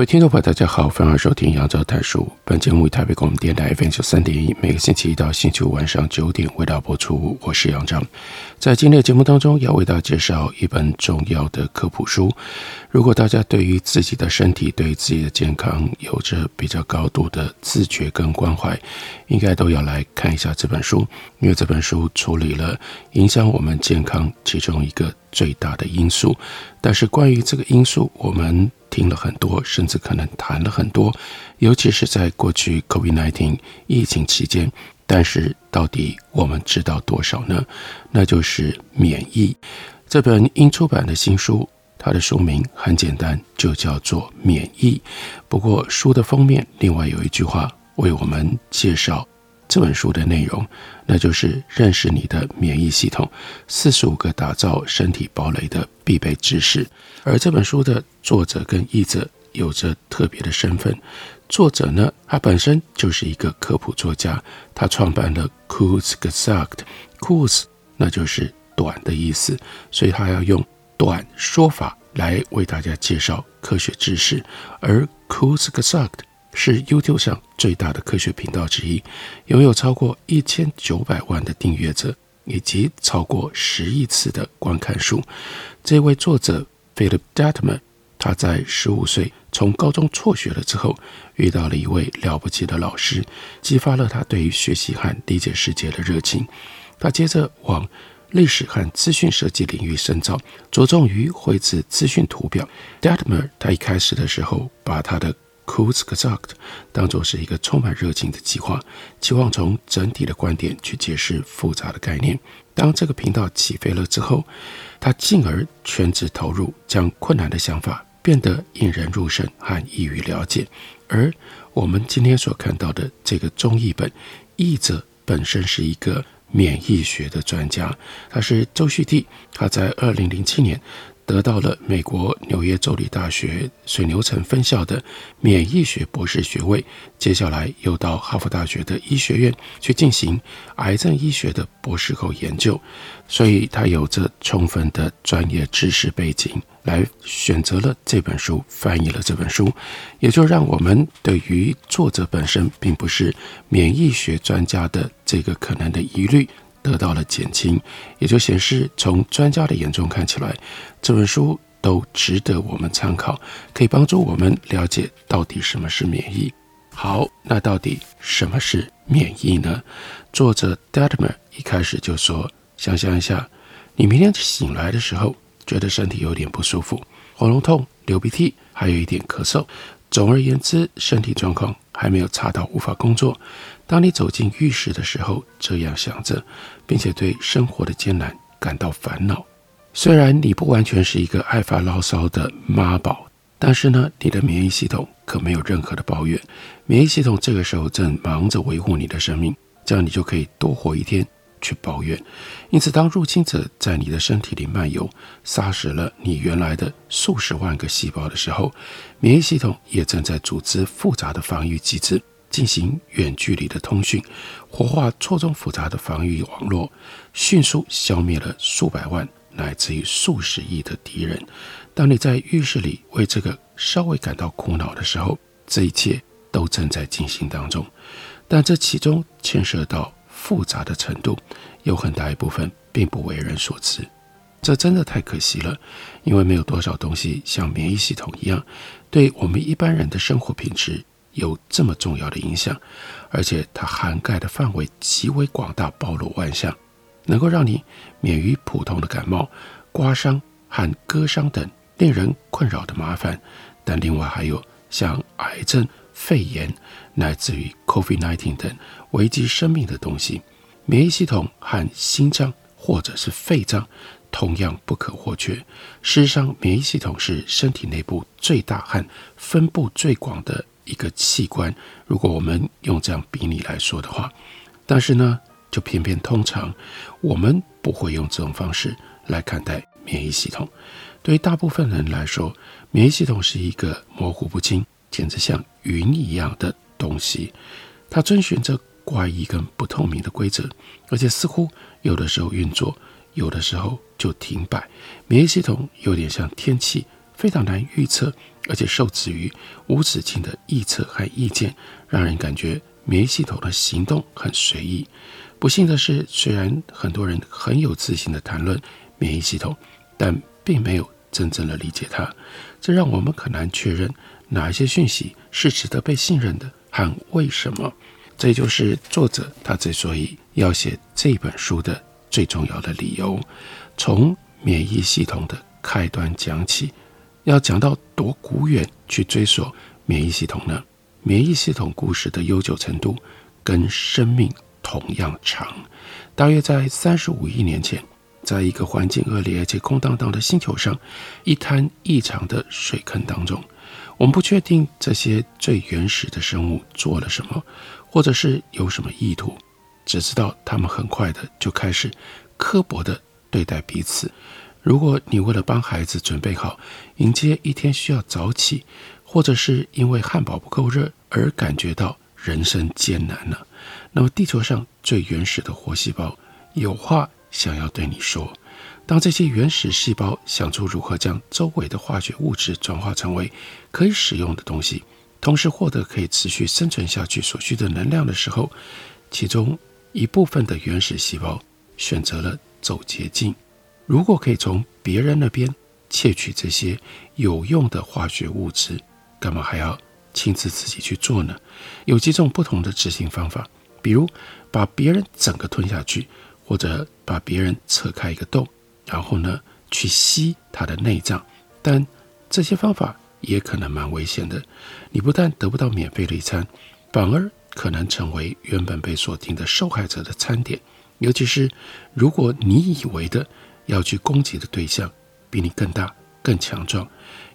各位听众朋友，大家好，欢迎收听杨照谈书。本节目以台北广播电台 FM 九三点一，每个星期一到星期五晚上九点为大家播出。我是杨照，在今天的节目当中，要为大家介绍一本重要的科普书。如果大家对于自己的身体、对自己的健康有着比较高度的自觉跟关怀，应该都要来看一下这本书，因为这本书处理了影响我们健康其中一个最大的因素。但是关于这个因素，我们听了很多，甚至可能谈了很多，尤其是在过去 COVID-19 疫情期间。但是到底我们知道多少呢？那就是免疫。这本英出版的新书，它的书名很简单，就叫做《免疫》。不过书的封面另外有一句话为我们介绍这本书的内容，那就是认识你的免疫系统，四十五个打造身体堡垒的必备知识。而这本书的作者跟译者有着特别的身份。作者呢，他本身就是一个科普作家，他创办了 Kurz Gesagt，Kurz 那就是短的意思，所以他要用短说法来为大家介绍科学知识。而 Kurz Gesagt 是 YouTube 上最大的科学频道之一，拥有超过一千九百万的订阅者，以及超过十亿次的观看数。这位作者。Philip Detmer，他在十五岁从高中辍学了之后，遇到了一位了不起的老师，激发了他对于学习和理解世界的热情。他接着往历史和资讯设计领域深造，着重于绘制资讯图表。Dettmer，他一开始的时候把他的 Kurz gesagt 当作是一个充满热情的计划，期望从整体的观点去解释复杂的概念。当这个频道起飞了之后，他进而全职投入，将困难的想法变得引人入胜和易于了解。而我们今天所看到的这个中译本，译者本身是一个免疫学的专家，他是周旭娣，他在二零零七年。得到了美国纽约州立大学水牛城分校的免疫学博士学位，接下来又到哈佛大学的医学院去进行癌症医学的博士后研究，所以他有着充分的专业知识背景，来选择了这本书，翻译了这本书，也就让我们对于作者本身并不是免疫学专家的这个可能的疑虑。得到了减轻，也就显示从专家的眼中看起来，这本书都值得我们参考，可以帮助我们了解到底什么是免疫。好，那到底什么是免疫呢？作者 Dettmer 一开始就说：想象一下，你明天醒来的时候，觉得身体有点不舒服，喉咙痛、流鼻涕，还有一点咳嗽。总而言之，身体状况还没有差到无法工作。当你走进浴室的时候，这样想着，并且对生活的艰难感到烦恼。虽然你不完全是一个爱发牢骚的妈宝，但是呢，你的免疫系统可没有任何的抱怨。免疫系统这个时候正忙着维护你的生命，这样你就可以多活一天。去抱怨，因此，当入侵者在你的身体里漫游，杀死了你原来的数十万个细胞的时候，免疫系统也正在组织复杂的防御机制，进行远距离的通讯，活化错综复杂的防御网络，迅速消灭了数百万乃至于数十亿的敌人。当你在浴室里为这个稍微感到苦恼的时候，这一切都正在进行当中，但这其中牵涉到。复杂的程度有很大一部分并不为人所知，这真的太可惜了。因为没有多少东西像免疫系统一样，对我们一般人的生活品质有这么重要的影响，而且它涵盖的范围极为广大，包罗万象，能够让你免于普通的感冒、刮伤和割伤等令人困扰的麻烦。但另外还有像癌症、肺炎，乃至于 COVID-19 等危及生命的东西，免疫系统和心脏或者是肺脏同样不可或缺。事实上，免疫系统是身体内部最大和分布最广的一个器官。如果我们用这样比拟来说的话，但是呢，就偏偏通常我们不会用这种方式来看待免疫系统。对于大部分人来说，免疫系统是一个模糊不清、简直像云一样的东西。它遵循着怪异跟不透明的规则，而且似乎有的时候运作，有的时候就停摆。免疫系统有点像天气，非常难预测，而且受制于无止境的臆测和意见，让人感觉免疫系统的行动很随意。不幸的是，虽然很多人很有自信地谈论免疫系统，但并没有真正的理解它。这让我们很难确认哪一些讯息是值得被信任的。和为什么？这就是作者他之所以要写这本书的最重要的理由。从免疫系统的开端讲起，要讲到多古远去追溯免疫系统呢？免疫系统故事的悠久程度跟生命同样长。大约在三十五亿年前，在一个环境恶劣而且空荡荡的星球上，一滩异常的水坑当中。我们不确定这些最原始的生物做了什么，或者是有什么意图，只知道他们很快的就开始刻薄的对待彼此。如果你为了帮孩子准备好迎接一天需要早起，或者是因为汉堡不够热而感觉到人生艰难了，那么地球上最原始的活细胞有话想要对你说。当这些原始细胞想出如何将周围的化学物质转化成为可以使用的东西，同时获得可以持续生存下去所需的能量的时候，其中一部分的原始细胞选择了走捷径。如果可以从别人那边窃取这些有用的化学物质，干嘛还要亲自自己去做呢？有几种不同的执行方法，比如把别人整个吞下去，或者把别人扯开一个洞。然后呢，去吸他的内脏，但这些方法也可能蛮危险的。你不但得不到免费的一餐，反而可能成为原本被锁定的受害者的餐点。尤其是如果你以为的要去攻击的对象比你更大、更强壮，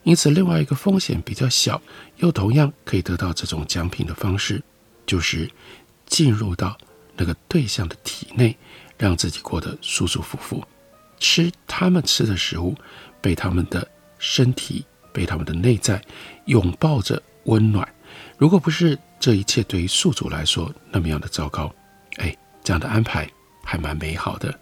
因此另外一个风险比较小，又同样可以得到这种奖品的方式，就是进入到那个对象的体内，让自己过得舒舒服服。吃他们吃的食物，被他们的身体、被他们的内在拥抱着温暖。如果不是这一切对于宿主来说那么样的糟糕，哎，这样的安排还蛮美好的。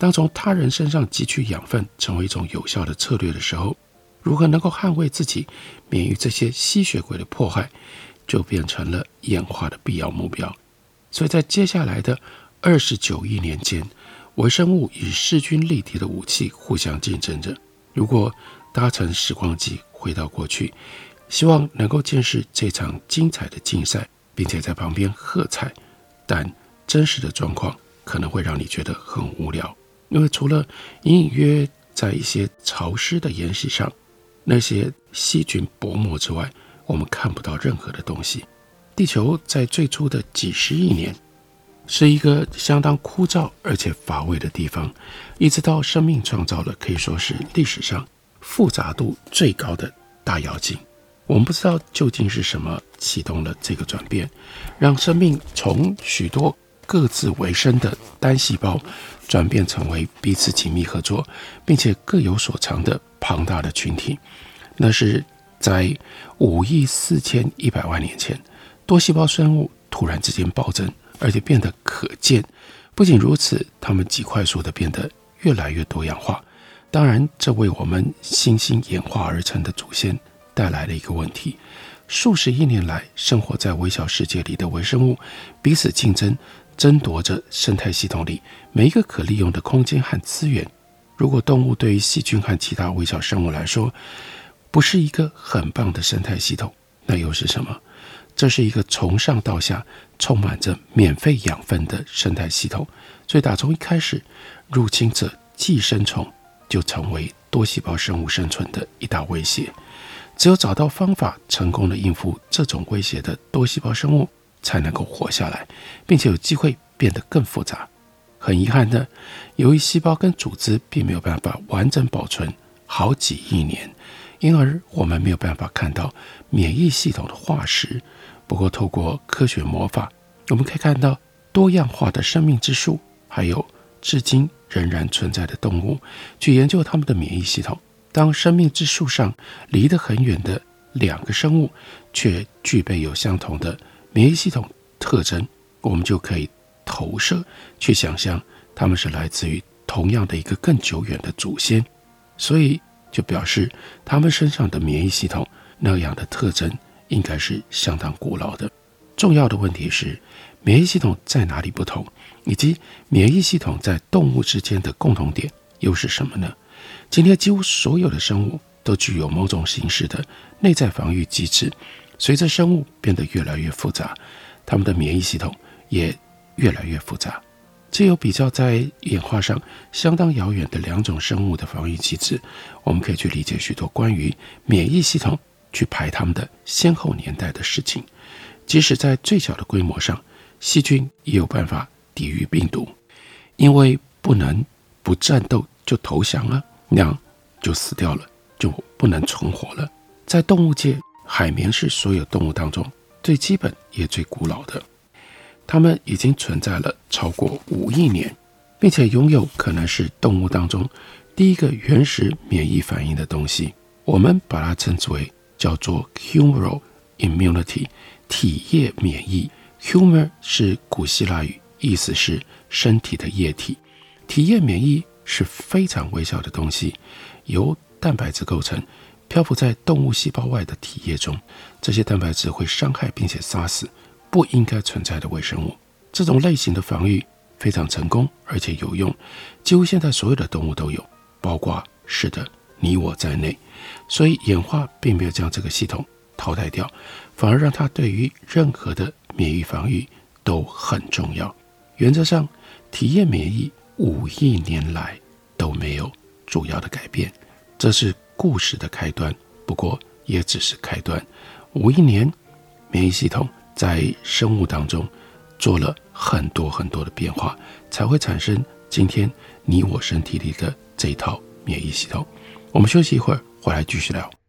当从他人身上汲取养分成为一种有效的策略的时候，如何能够捍卫自己免于这些吸血鬼的迫害，就变成了演化的必要目标。所以在接下来的二十九亿年间。微生物与势均力敌的武器互相竞争着。如果搭乘时光机回到过去，希望能够见识这场精彩的竞赛，并且在旁边喝彩，但真实的状况可能会让你觉得很无聊，因为除了隐隐约约在一些潮湿的岩石上，那些细菌薄膜之外，我们看不到任何的东西。地球在最初的几十亿年。是一个相当枯燥而且乏味的地方，一直到生命创造了可以说是历史上复杂度最高的大妖精。我们不知道究竟是什么启动了这个转变，让生命从许多各自为生的单细胞转变成为彼此紧密合作，并且各有所长的庞大的群体。那是在五亿四千一百万年前，多细胞生物突然之间暴增。而且变得可见。不仅如此，它们极快速地变得越来越多样化。当然，这为我们新兴演化而成的祖先带来了一个问题：数十亿年来，生活在微小世界里的微生物彼此竞争，争夺着生态系统里每一个可利用的空间和资源。如果动物对于细菌和其他微小生物来说不是一个很棒的生态系统，那又是什么？这是一个从上到下充满着免费养分的生态系统，所以打从一开始，入侵者寄生虫就成为多细胞生物生存的一大威胁。只有找到方法，成功的应付这种威胁的多细胞生物，才能够活下来，并且有机会变得更复杂。很遗憾的，由于细胞跟组织并没有办法完整保存好几亿年，因而我们没有办法看到免疫系统的化石。不过，透过科学魔法，我们可以看到多样化的生命之树，还有至今仍然存在的动物，去研究它们的免疫系统。当生命之树上离得很远的两个生物，却具备有相同的免疫系统特征，我们就可以投射去想象，它们是来自于同样的一个更久远的祖先，所以就表示他们身上的免疫系统那样的特征应该是相当古老的。重要的问题是，免疫系统在哪里不同，以及免疫系统在动物之间的共同点又是什么呢？今天几乎所有的生物都具有某种形式的内在防御机制。随着生物变得越来越复杂，它们的免疫系统也越来越复杂。借由比较在演化上相当遥远的两种生物的防御机制，我们可以去理解许多关于免疫系统去排它们的先后年代的事情。即使在最小的规模上，细菌也有办法抵御病毒，因为不能不战斗就投降了。那样就死掉了，就不能存活了。在动物界，海绵是所有动物当中最基本也最古老的。它们已经存在了超过五亿年，并且拥有可能是动物当中第一个原始免疫反应的东西。我们把它称之为叫做 humoral immunity，体液免疫。humor 是古希腊语，意思是身体的液体。体液免疫。是非常微小的东西，由蛋白质构成，漂浮在动物细胞外的体液中。这些蛋白质会伤害并且杀死不应该存在的微生物。这种类型的防御非常成功，而且有用，几乎现在所有的动物都有，包括是的你我在内。所以演化并没有将这个系统淘汰掉，反而让它对于任何的免疫防御都很重要。原则上，体液免疫。五亿年来都没有主要的改变，这是故事的开端。不过也只是开端。五亿年，免疫系统在生物当中做了很多很多的变化，才会产生今天你我身体里的这一套免疫系统。我们休息一会儿，回来继续聊。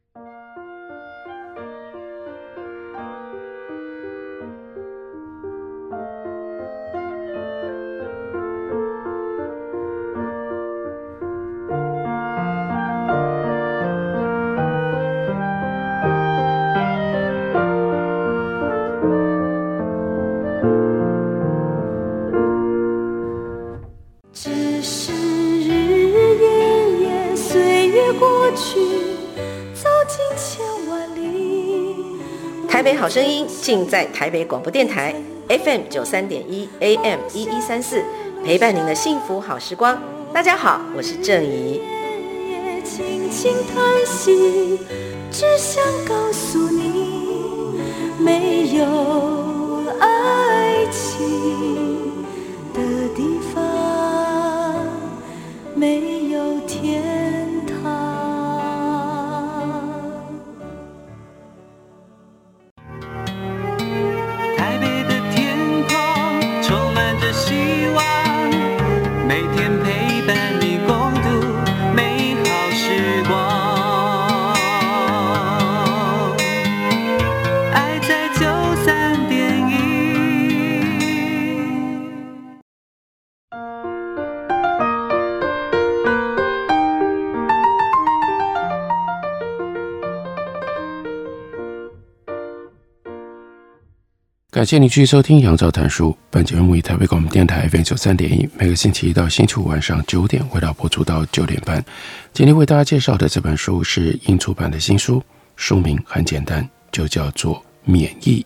尽在台北广播电台 FM 九三点一 AM 一一三四，陪伴您的幸福好时光。大家好，我是郑怡。轻轻叹息，只想告诉你，没有爱情的地方，没感谢你继续收听《杨照谈书》。本节目以台北广播电台 FM 九三点一，每个星期一到星期五晚上九点，为大家播出到九点半。今天为大家介绍的这本书是英出版的新书，书名很简单，就叫做《免疫》。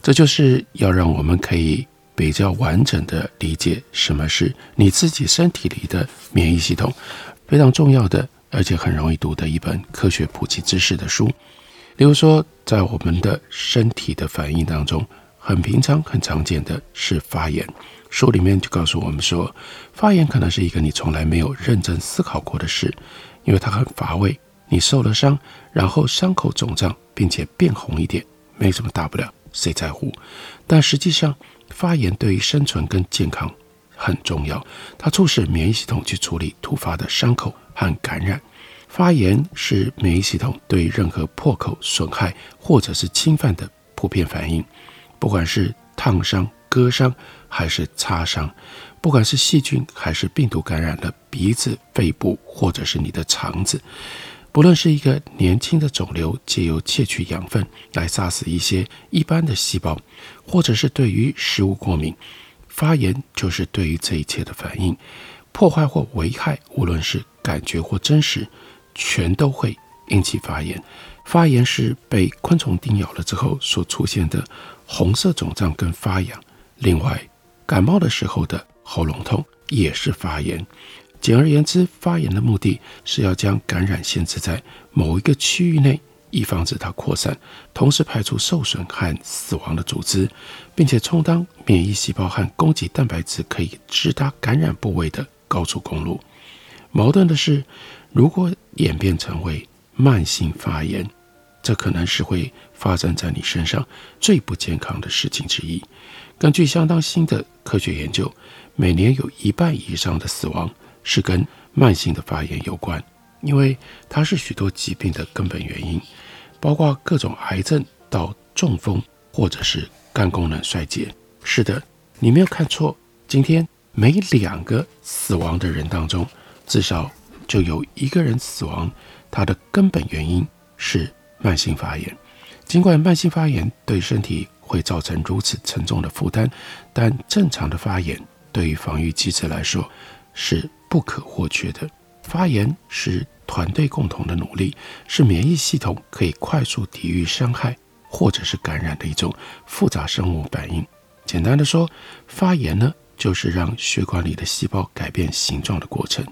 这就是要让我们可以比较完整的理解什么是你自己身体里的免疫系统，非常重要的，而且很容易读的一本科学普及知识的书。例如说，在我们的身体的反应当中。很平常、很常见的是发炎。书里面就告诉我们说，发炎可能是一个你从来没有认真思考过的事，因为它很乏味。你受了伤，然后伤口肿胀，并且变红一点，没什么大不了，谁在乎？但实际上，发炎对于生存跟健康很重要，它促使免疫系统去处理突发的伤口和感染。发炎是免疫系统对任何破口、损害或者是侵犯的普遍反应，不管是烫伤、割伤还是擦伤，不管是细菌还是病毒感染了鼻子、肺部或者是你的肠子，不论是一个年轻的肿瘤，借由窃取养分来杀死一些一般的细胞，或者是对于食物过敏，发炎就是对于这一切的反应，破坏或危害，无论是感觉或真实。全都会引起发炎。发炎是被昆虫叮咬了之后所出现的红色肿胀跟发痒。另外，感冒的时候的喉咙痛也是发炎。简而言之，发炎的目的是要将感染限制在某一个区域内，以防止它扩散，同时排除受损和死亡的组织，并且充当免疫细胞和供给蛋白质可以直达感染部位的高速公路。矛盾的是，如果演变成为慢性发炎，这可能是会发生在你身上最不健康的事情之一。根据相当新的科学研究，每年有一半以上的死亡是跟慢性的发炎有关，因为它是许多疾病的根本原因，包括各种癌症到中风或者是肝功能衰竭。是的，你没有看错，今天每两个死亡的人当中，至少。就有一个人死亡，它的根本原因是慢性发炎。尽管慢性发炎对身体会造成如此沉重的负担，但正常的发炎对于防御机制来说是不可或缺的。发炎是团队共同的努力，是免疫系统可以快速抵御伤害或者是感染的一种复杂生物反应。简单的说，发炎呢，就是让血管里的细胞改变形状的过程，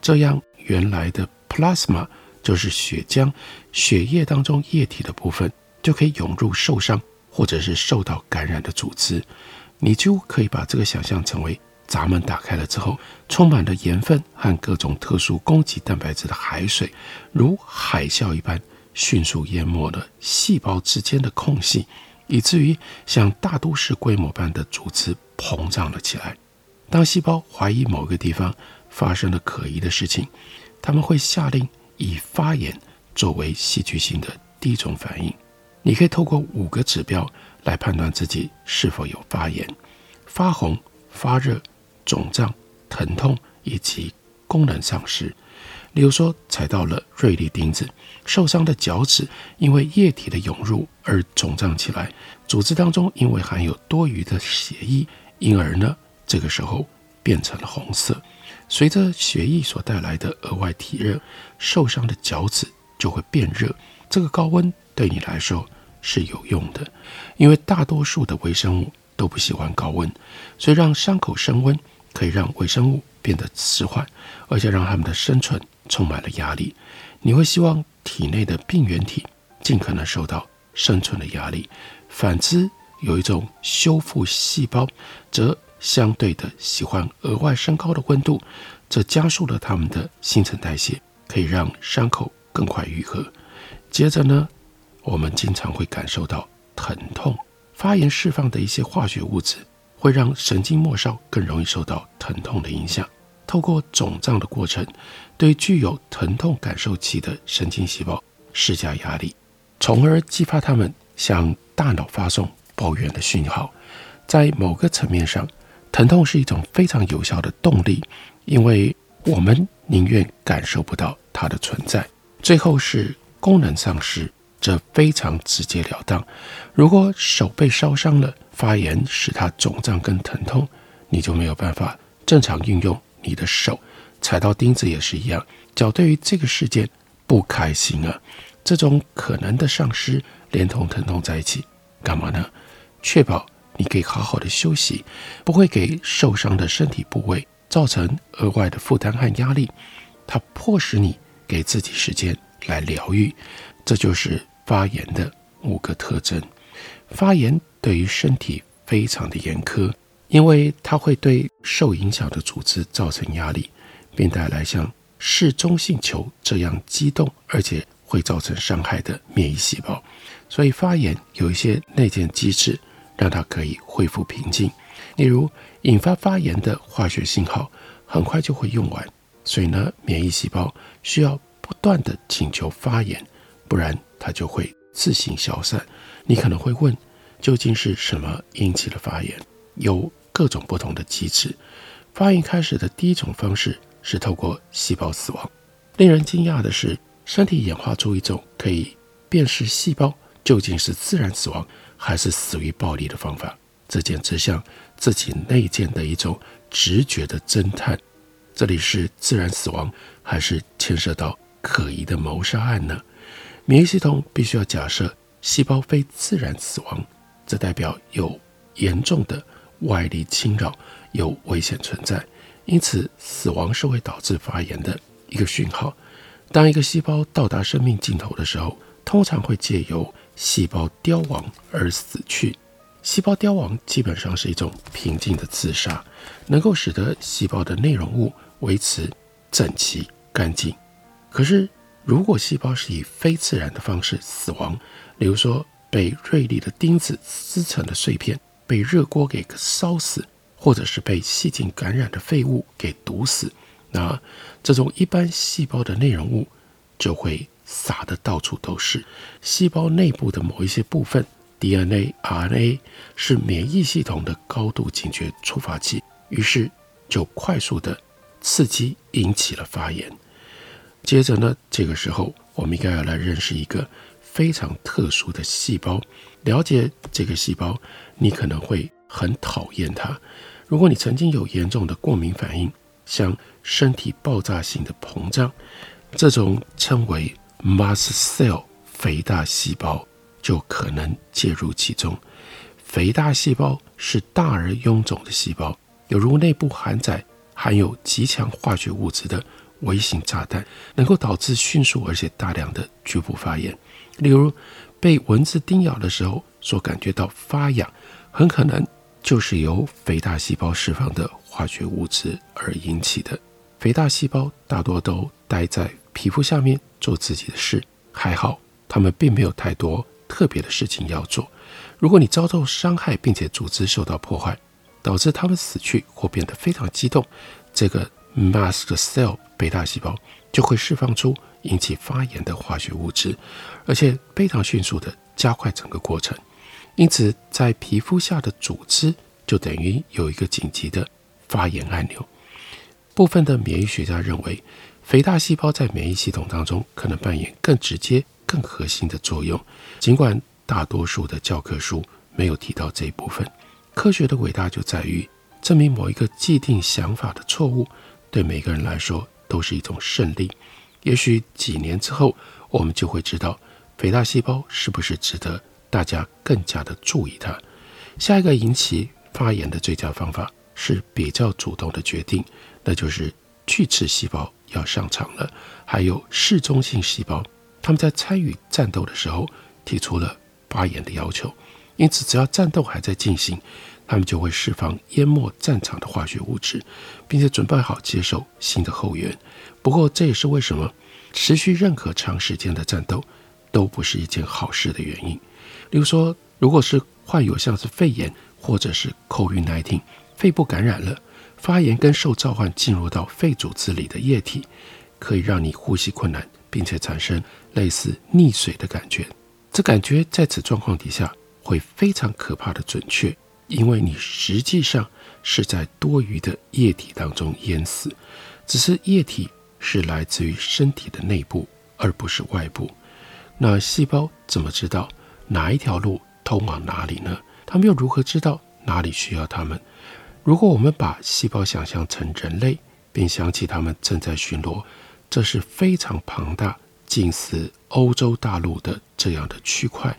这样。原来的 plasma 就是血浆，血液当中液体的部分就可以涌入受伤或者是受到感染的组织。你就可以把这个想象成为闸门打开了之后，充满了盐分和各种特殊攻击蛋白质的海水，如海啸一般迅速淹没了细胞之间的空隙，以至于像大都市规模般的组织膨胀了起来。当细胞怀疑某个地方发生了可疑的事情，他们会下令以发炎作为戏剧性的第一种反应。你可以透过五个指标来判断自己是否有发炎：发红、发热、肿胀、疼痛以及功能丧失。例如说，踩到了锐利钉子，受伤的脚趾因为液体的涌入而肿胀起来，组织当中因为含有多余的血液，因而呢，这个时候变成了红色。随着血液所带来的额外体热，受伤的脚趾就会变热。这个高温对你来说是有用的，因为大多数的微生物都不喜欢高温，所以让伤口升温可以让微生物变得迟缓，而且让它们的生存充满了压力。你会希望体内的病原体尽可能受到生存的压力，反之，有一种修复细胞则。相对的，喜欢额外升高的温度，这加速了它们的新陈代谢，可以让伤口更快愈合。接着呢，我们经常会感受到疼痛，发炎释放的一些化学物质会让神经末梢更容易受到疼痛的影响。透过肿胀的过程，对具有疼痛感受器的神经细胞施加压力，从而激发它们向大脑发送抱怨的讯号。在某个层面上，疼痛是一种非常有效的动力，因为我们宁愿感受不到它的存在。最后是功能丧失，这非常直截了当。如果手被烧伤了，发炎使它肿胀跟疼痛，你就没有办法正常运用你的手。踩到钉子也是一样，脚对于这个事件不开心啊。这种可能的丧失连同疼痛在一起，干嘛呢？确保。你可以好好的休息，不会给受伤的身体部位造成额外的负担和压力。它迫使你给自己时间来疗愈，这就是发炎的五个特征。发炎对于身体非常的严苛，因为它会对受影响的组织造成压力，并带来像嗜中性球这样激动而且会造成伤害的免疫细胞。所以发炎有一些内建机制。让它可以恢复平静，例如，引发发炎的化学信号很快就会用完，所以呢，免疫细胞需要不断地请求发炎，不然它就会自行消散。你可能会问，究竟是什么引起了发炎？有各种不同的机制。发炎开始的第一种方式是透过细胞死亡。令人惊讶的是，身体演化出一种可以辨识细胞究竟是自然死亡还是死于暴力的方法。这简直像自己内建的一种直觉的侦探。这里是自然死亡，还是牵涉到可疑的谋杀案呢？免疫系统必须要假设细胞非自然死亡，这代表有严重的外力侵扰，有危险存在。因此，死亡是会导致发炎的一个讯号。当一个细胞到达生命尽头的时候，通常会借由细胞凋亡而死去。细胞凋亡基本上是一种平静的自杀，能够使得细胞的内容物维持整齐干净。可是，如果细胞是以非自然的方式死亡，例如说被锐利的钉子撕成的碎片，被热锅给烧死，或者是被细菌感染的废物给毒死，那这种一般细胞的内容物就会撒得到处都是。细胞内部的某一些部分。DNA、RNA 是免疫系统的高度警觉触发器，于是就快速的刺激引起了发炎。接着呢，这个时候我们应该要来认识一个非常特殊的细胞。了解这个细胞，你可能会很讨厌它。如果你曾经有严重的过敏反应，像身体爆炸性的膨胀，这种称为 mast cell 肥大细胞。就可能介入其中。肥大细胞是大而臃肿的细胞，犹如内部含载含有极强化学物质的微型炸弹，能够导致迅速而且大量的局部发炎。例如，被蚊子叮咬的时候所感觉到发痒，很可能就是由肥大细胞释放的化学物质而引起的。肥大细胞大多都待在皮肤下面做自己的事，还好，它们并没有太多。特别的事情要做。如果你遭受伤害，并且组织受到破坏，导致他们死去或变得非常激动，这个 mast cell 肥大细胞就会释放出引起发炎的化学物质，而且非常迅速地加快整个过程。因此，在皮肤下的组织就等于有一个紧急的发炎按钮。部分的免疫学家认为，肥大细胞在免疫系统当中可能扮演更直接。更核心的作用，尽管大多数的教科书没有提到这一部分。科学的伟大就在于证明某一个既定想法的错误，对每个人来说都是一种胜利。也许几年之后，我们就会知道肥大细胞是不是值得大家更加的注意它。下一个引起发炎的最佳方法是比较主动的决定，那就是巨噬细胞要上场了，还有嗜中性细胞。他们在参与战斗的时候提出了发炎的要求，因此只要战斗还在进行，他们就会释放淹没战场的化学物质，并且准备好接受新的后援。不过，这也是为什么持续任何长时间的战斗都不是一件好事的原因。例如说，如果是患有像是肺炎或者是 COVID-19 肺部感染了，发炎跟受召唤进入到肺组织里的液体，可以让你呼吸困难。并且产生类似溺水的感觉，这感觉在此状况底下会非常可怕的准确，因为你实际上是在多余的液体当中淹死，只是液体是来自于身体的内部，而不是外部。那细胞怎么知道哪一条路通往哪里呢？他们又如何知道哪里需要他们？如果我们把细胞想象成人类，并想起他们正在巡逻。这是非常庞大、近似欧洲大陆的这样的区块。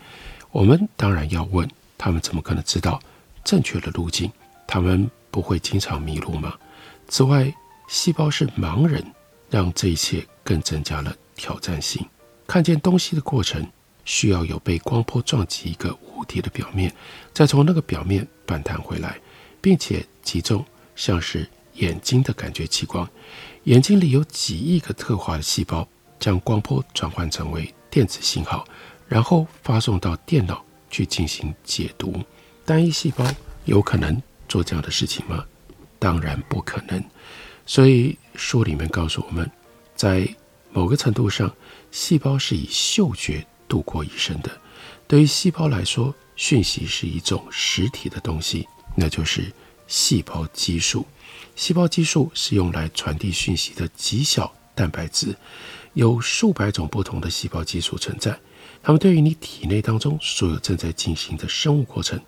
我们当然要问他们，怎么可能知道正确的路径？他们不会经常迷路吗？此外，细胞是盲人，让这一切更增加了挑战性。看见东西的过程需要有被光波撞击一个物体的表面，再从那个表面反弹回来，并且击中像是眼睛的感觉器官。眼睛里有几亿个特化的细胞，将光波转换成为电子信号，然后发送到电脑去进行解读。单一细胞有可能做这样的事情吗？当然不可能。所以书里面告诉我们，在某个程度上，细胞是以嗅觉度过一生的。对于细胞来说，讯息是一种实体的东西，那就是细胞激素。细胞激素是用来传递讯息的极小蛋白质，有数百种不同的细胞激素存在。它们对于你体内当中所有正在进行的生物过程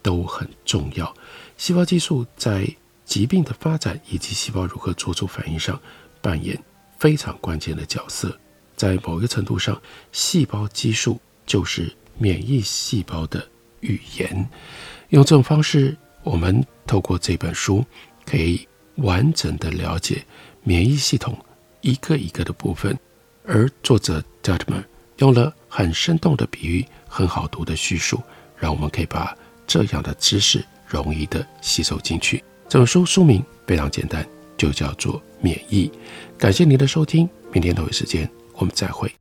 都很重要。细胞激素在疾病的发展以及细胞如何做出反应上扮演非常关键的角色。在某一个程度上，细胞激素就是免疫细胞的语言。用这种方式，我们透过这本书可以完整的了解免疫系统一个一个的部分。而作者 d u t m a n 用了很生动的比喻，很好读的叙述，让我们可以把这样的知识容易的吸收进去。这本书书名非常简单，就叫做《免疫》。感谢您的收听，明天同一时间我们再会。